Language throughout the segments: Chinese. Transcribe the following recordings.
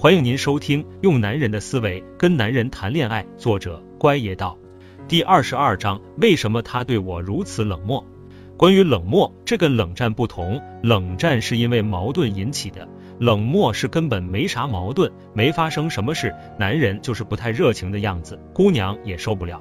欢迎您收听《用男人的思维跟男人谈恋爱》，作者乖爷道，第二十二章：为什么他对我如此冷漠？关于冷漠，这跟冷战不同，冷战是因为矛盾引起的，冷漠是根本没啥矛盾，没发生什么事，男人就是不太热情的样子，姑娘也受不了。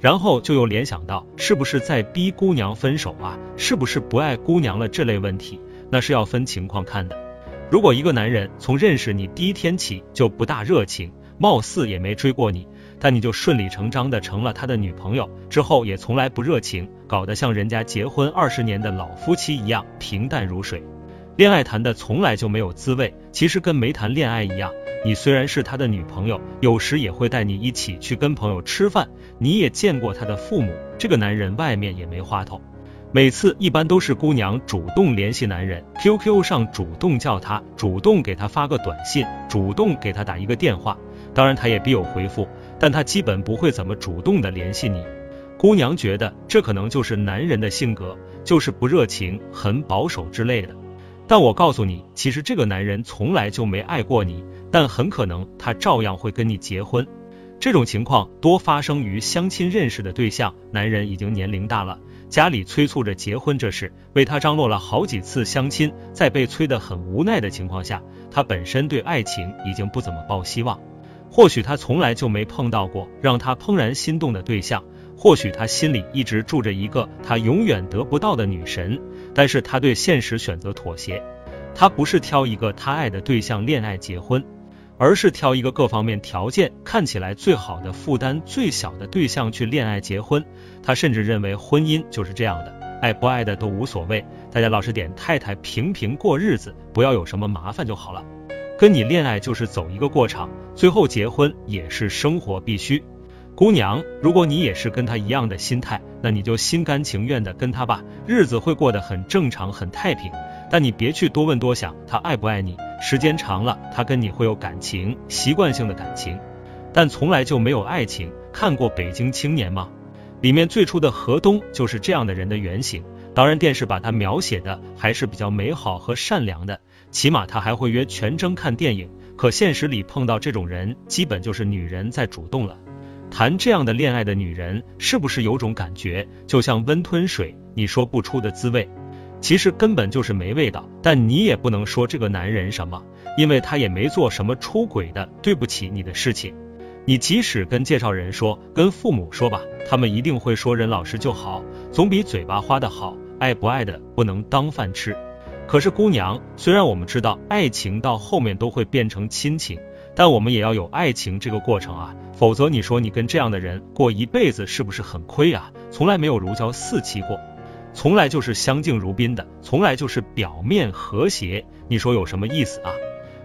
然后就又联想到，是不是在逼姑娘分手啊？是不是不爱姑娘了？这类问题，那是要分情况看的。如果一个男人从认识你第一天起就不大热情，貌似也没追过你，但你就顺理成章的成了他的女朋友，之后也从来不热情，搞得像人家结婚二十年的老夫妻一样平淡如水，恋爱谈的从来就没有滋味，其实跟没谈恋爱一样。你虽然是他的女朋友，有时也会带你一起去跟朋友吃饭，你也见过他的父母，这个男人外面也没花头。每次一般都是姑娘主动联系男人，QQ 上主动叫他，主动给他发个短信，主动给他打一个电话。当然他也必有回复，但他基本不会怎么主动的联系你。姑娘觉得这可能就是男人的性格，就是不热情、很保守之类的。但我告诉你，其实这个男人从来就没爱过你，但很可能他照样会跟你结婚。这种情况多发生于相亲认识的对象，男人已经年龄大了。家里催促着结婚这事，为他张罗了好几次相亲，在被催得很无奈的情况下，他本身对爱情已经不怎么抱希望。或许他从来就没碰到过让他怦然心动的对象，或许他心里一直住着一个他永远得不到的女神，但是他对现实选择妥协，他不是挑一个他爱的对象恋爱结婚。而是挑一个各方面条件看起来最好的、负担最小的对象去恋爱结婚。他甚至认为婚姻就是这样的，爱不爱的都无所谓，大家老实点，太太平平过日子，不要有什么麻烦就好了。跟你恋爱就是走一个过场，最后结婚也是生活必须。姑娘，如果你也是跟他一样的心态，那你就心甘情愿的跟他吧，日子会过得很正常、很太平。但你别去多问多想，他爱不爱你？时间长了，他跟你会有感情，习惯性的感情，但从来就没有爱情。看过《北京青年》吗？里面最初的河东就是这样的人的原型。当然，电视把他描写的还是比较美好和善良的，起码他还会约全征看电影。可现实里碰到这种人，基本就是女人在主动了。谈这样的恋爱的女人，是不是有种感觉，就像温吞水，你说不出的滋味？其实根本就是没味道，但你也不能说这个男人什么，因为他也没做什么出轨的对不起你的事情。你即使跟介绍人说，跟父母说吧，他们一定会说人老实就好，总比嘴巴花的好。爱不爱的不能当饭吃。可是姑娘，虽然我们知道爱情到后面都会变成亲情，但我们也要有爱情这个过程啊，否则你说你跟这样的人过一辈子是不是很亏啊？从来没有如胶似漆过。从来就是相敬如宾的，从来就是表面和谐，你说有什么意思啊？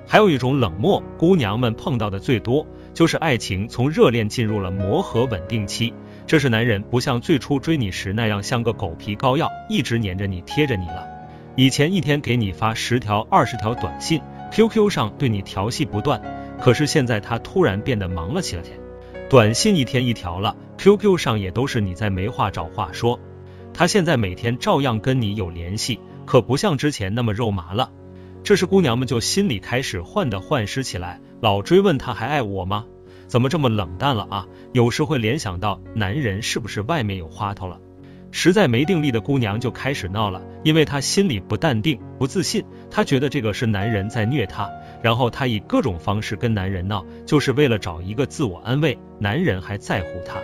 还有一种冷漠，姑娘们碰到的最多，就是爱情从热恋进入了磨合稳定期，这是男人不像最初追你时那样像个狗皮膏药，一直黏着你贴着你了。以前一天给你发十条二十条短信，QQ 上对你调戏不断，可是现在他突然变得忙了起来，短信一天一条了，QQ 上也都是你在没话找话说。他现在每天照样跟你有联系，可不像之前那么肉麻了。这时姑娘们就心里开始患得患失起来，老追问他还爱我吗？怎么这么冷淡了啊？有时会联想到男人是不是外面有花头了？实在没定力的姑娘就开始闹了，因为她心里不淡定、不自信，她觉得这个是男人在虐她，然后她以各种方式跟男人闹，就是为了找一个自我安慰，男人还在乎她。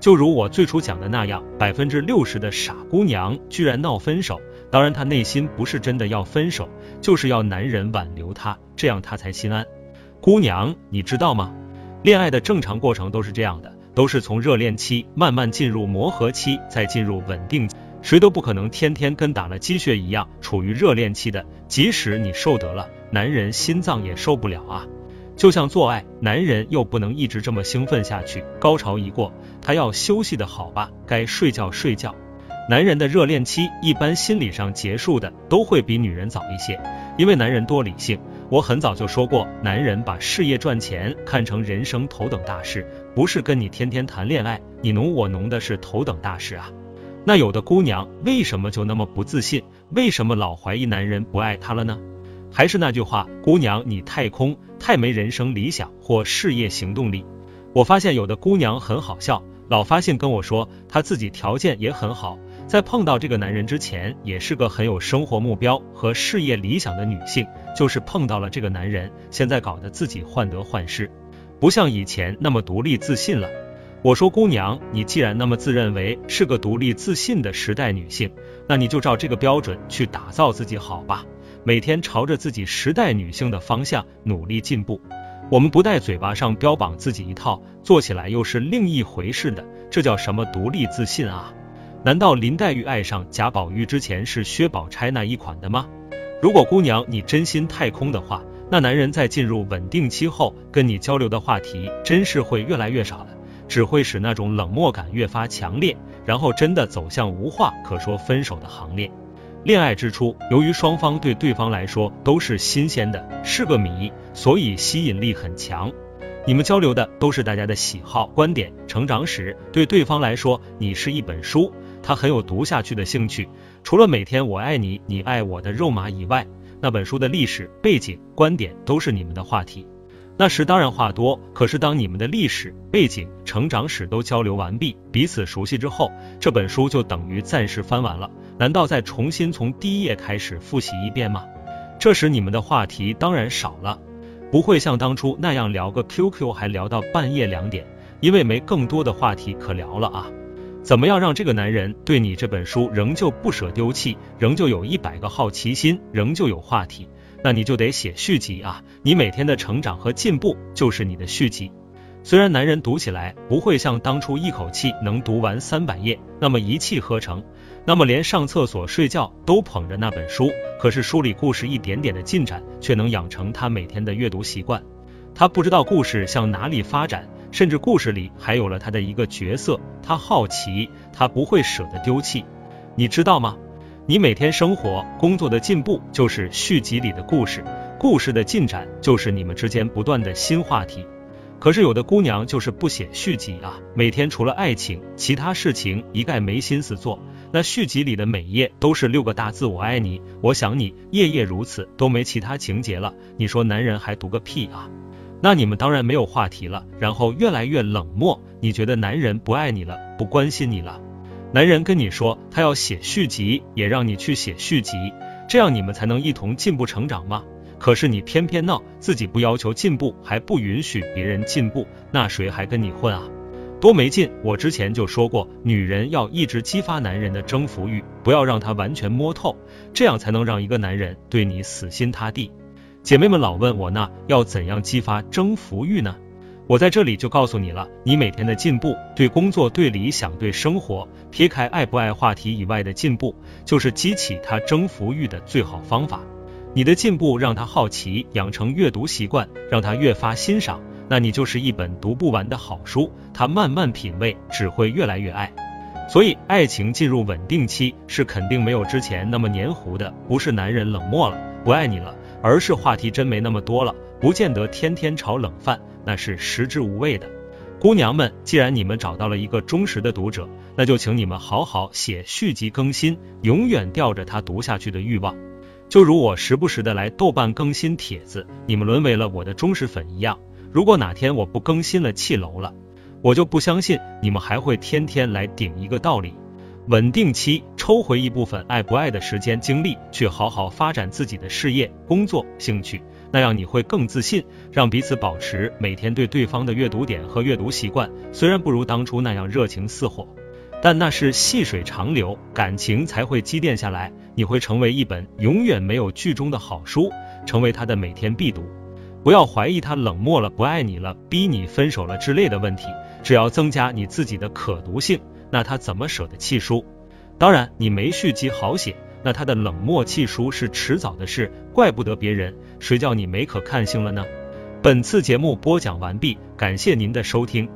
就如我最初讲的那样，百分之六十的傻姑娘居然闹分手。当然，她内心不是真的要分手，就是要男人挽留她，这样她才心安。姑娘，你知道吗？恋爱的正常过程都是这样的，都是从热恋期慢慢进入磨合期，再进入稳定。谁都不可能天天跟打了鸡血一样处于热恋期的，即使你受得了，男人心脏也受不了啊。就像做爱，男人又不能一直这么兴奋下去，高潮一过，他要休息的好吧，该睡觉睡觉。男人的热恋期一般心理上结束的都会比女人早一些，因为男人多理性。我很早就说过，男人把事业赚钱看成人生头等大事，不是跟你天天谈恋爱，你侬我侬的是头等大事啊。那有的姑娘为什么就那么不自信？为什么老怀疑男人不爱她了呢？还是那句话，姑娘，你太空，太没人生理想或事业行动力。我发现有的姑娘很好笑，老发信跟我说，她自己条件也很好，在碰到这个男人之前，也是个很有生活目标和事业理想的女性，就是碰到了这个男人，现在搞得自己患得患失，不像以前那么独立自信了。我说姑娘，你既然那么自认为是个独立自信的时代女性，那你就照这个标准去打造自己好吧，每天朝着自己时代女性的方向努力进步。我们不带嘴巴上标榜自己一套，做起来又是另一回事的，这叫什么独立自信啊？难道林黛玉爱上贾宝玉之前是薛宝钗那一款的吗？如果姑娘你真心太空的话，那男人在进入稳定期后，跟你交流的话题真是会越来越少了，只会使那种冷漠感越发强烈，然后真的走向无话可说分手的行列。恋爱之初，由于双方对对方来说都是新鲜的，是个谜，所以吸引力很强。你们交流的都是大家的喜好、观点、成长史，对对方来说，你是一本书，他很有读下去的兴趣。除了每天我爱你，你爱我的肉麻以外，那本书的历史背景、观点都是你们的话题。那时当然话多，可是当你们的历史背景、成长史都交流完毕，彼此熟悉之后，这本书就等于暂时翻完了。难道再重新从第一页开始复习一遍吗？这时你们的话题当然少了，不会像当初那样聊个 QQ 还聊到半夜两点，因为没更多的话题可聊了啊。怎么样让这个男人对你这本书仍旧不舍丢弃，仍旧有一百个好奇心，仍旧有话题？那你就得写续集啊！你每天的成长和进步就是你的续集。虽然男人读起来不会像当初一口气能读完三百页那么一气呵成，那么连上厕所睡觉都捧着那本书，可是书里故事一点点的进展，却能养成他每天的阅读习惯。他不知道故事向哪里发展，甚至故事里还有了他的一个角色，他好奇，他不会舍得丢弃。你知道吗？你每天生活、工作的进步，就是续集里的故事；故事的进展，就是你们之间不断的新话题。可是有的姑娘就是不写续集啊，每天除了爱情，其他事情一概没心思做。那续集里的每页都是六个大字：我爱你，我想你，夜夜如此，都没其他情节了。你说男人还读个屁啊？那你们当然没有话题了，然后越来越冷漠。你觉得男人不爱你了，不关心你了？男人跟你说他要写续集，也让你去写续集，这样你们才能一同进步成长吗？可是你偏偏闹，自己不要求进步，还不允许别人进步，那谁还跟你混啊？多没劲！我之前就说过，女人要一直激发男人的征服欲，不要让他完全摸透，这样才能让一个男人对你死心塌地。姐妹们老问我，那要怎样激发征服欲呢？我在这里就告诉你了，你每天的进步，对工作、对理想、对生活，撇开爱不爱话题以外的进步，就是激起他征服欲的最好方法。你的进步让他好奇，养成阅读习惯，让他越发欣赏，那你就是一本读不完的好书。他慢慢品味，只会越来越爱。所以，爱情进入稳定期是肯定没有之前那么黏糊的，不是男人冷漠了，不爱你了，而是话题真没那么多了，不见得天天炒冷饭。那是食之无味的，姑娘们，既然你们找到了一个忠实的读者，那就请你们好好写续集更新，永远吊着他读下去的欲望。就如我时不时的来豆瓣更新帖子，你们沦为了我的忠实粉一样。如果哪天我不更新了，弃楼了，我就不相信你们还会天天来顶一个道理。稳定期，抽回一部分爱不爱的时间精力，去好好发展自己的事业、工作、兴趣。那样你会更自信，让彼此保持每天对对方的阅读点和阅读习惯，虽然不如当初那样热情似火，但那是细水长流，感情才会积淀下来。你会成为一本永远没有剧终的好书，成为他的每天必读。不要怀疑他冷漠了、不爱你了、逼你分手了之类的问题，只要增加你自己的可读性，那他怎么舍得弃书？当然，你没续集好写。那他的冷漠弃书是迟早的事，怪不得别人，谁叫你没可看性了呢？本次节目播讲完毕，感谢您的收听。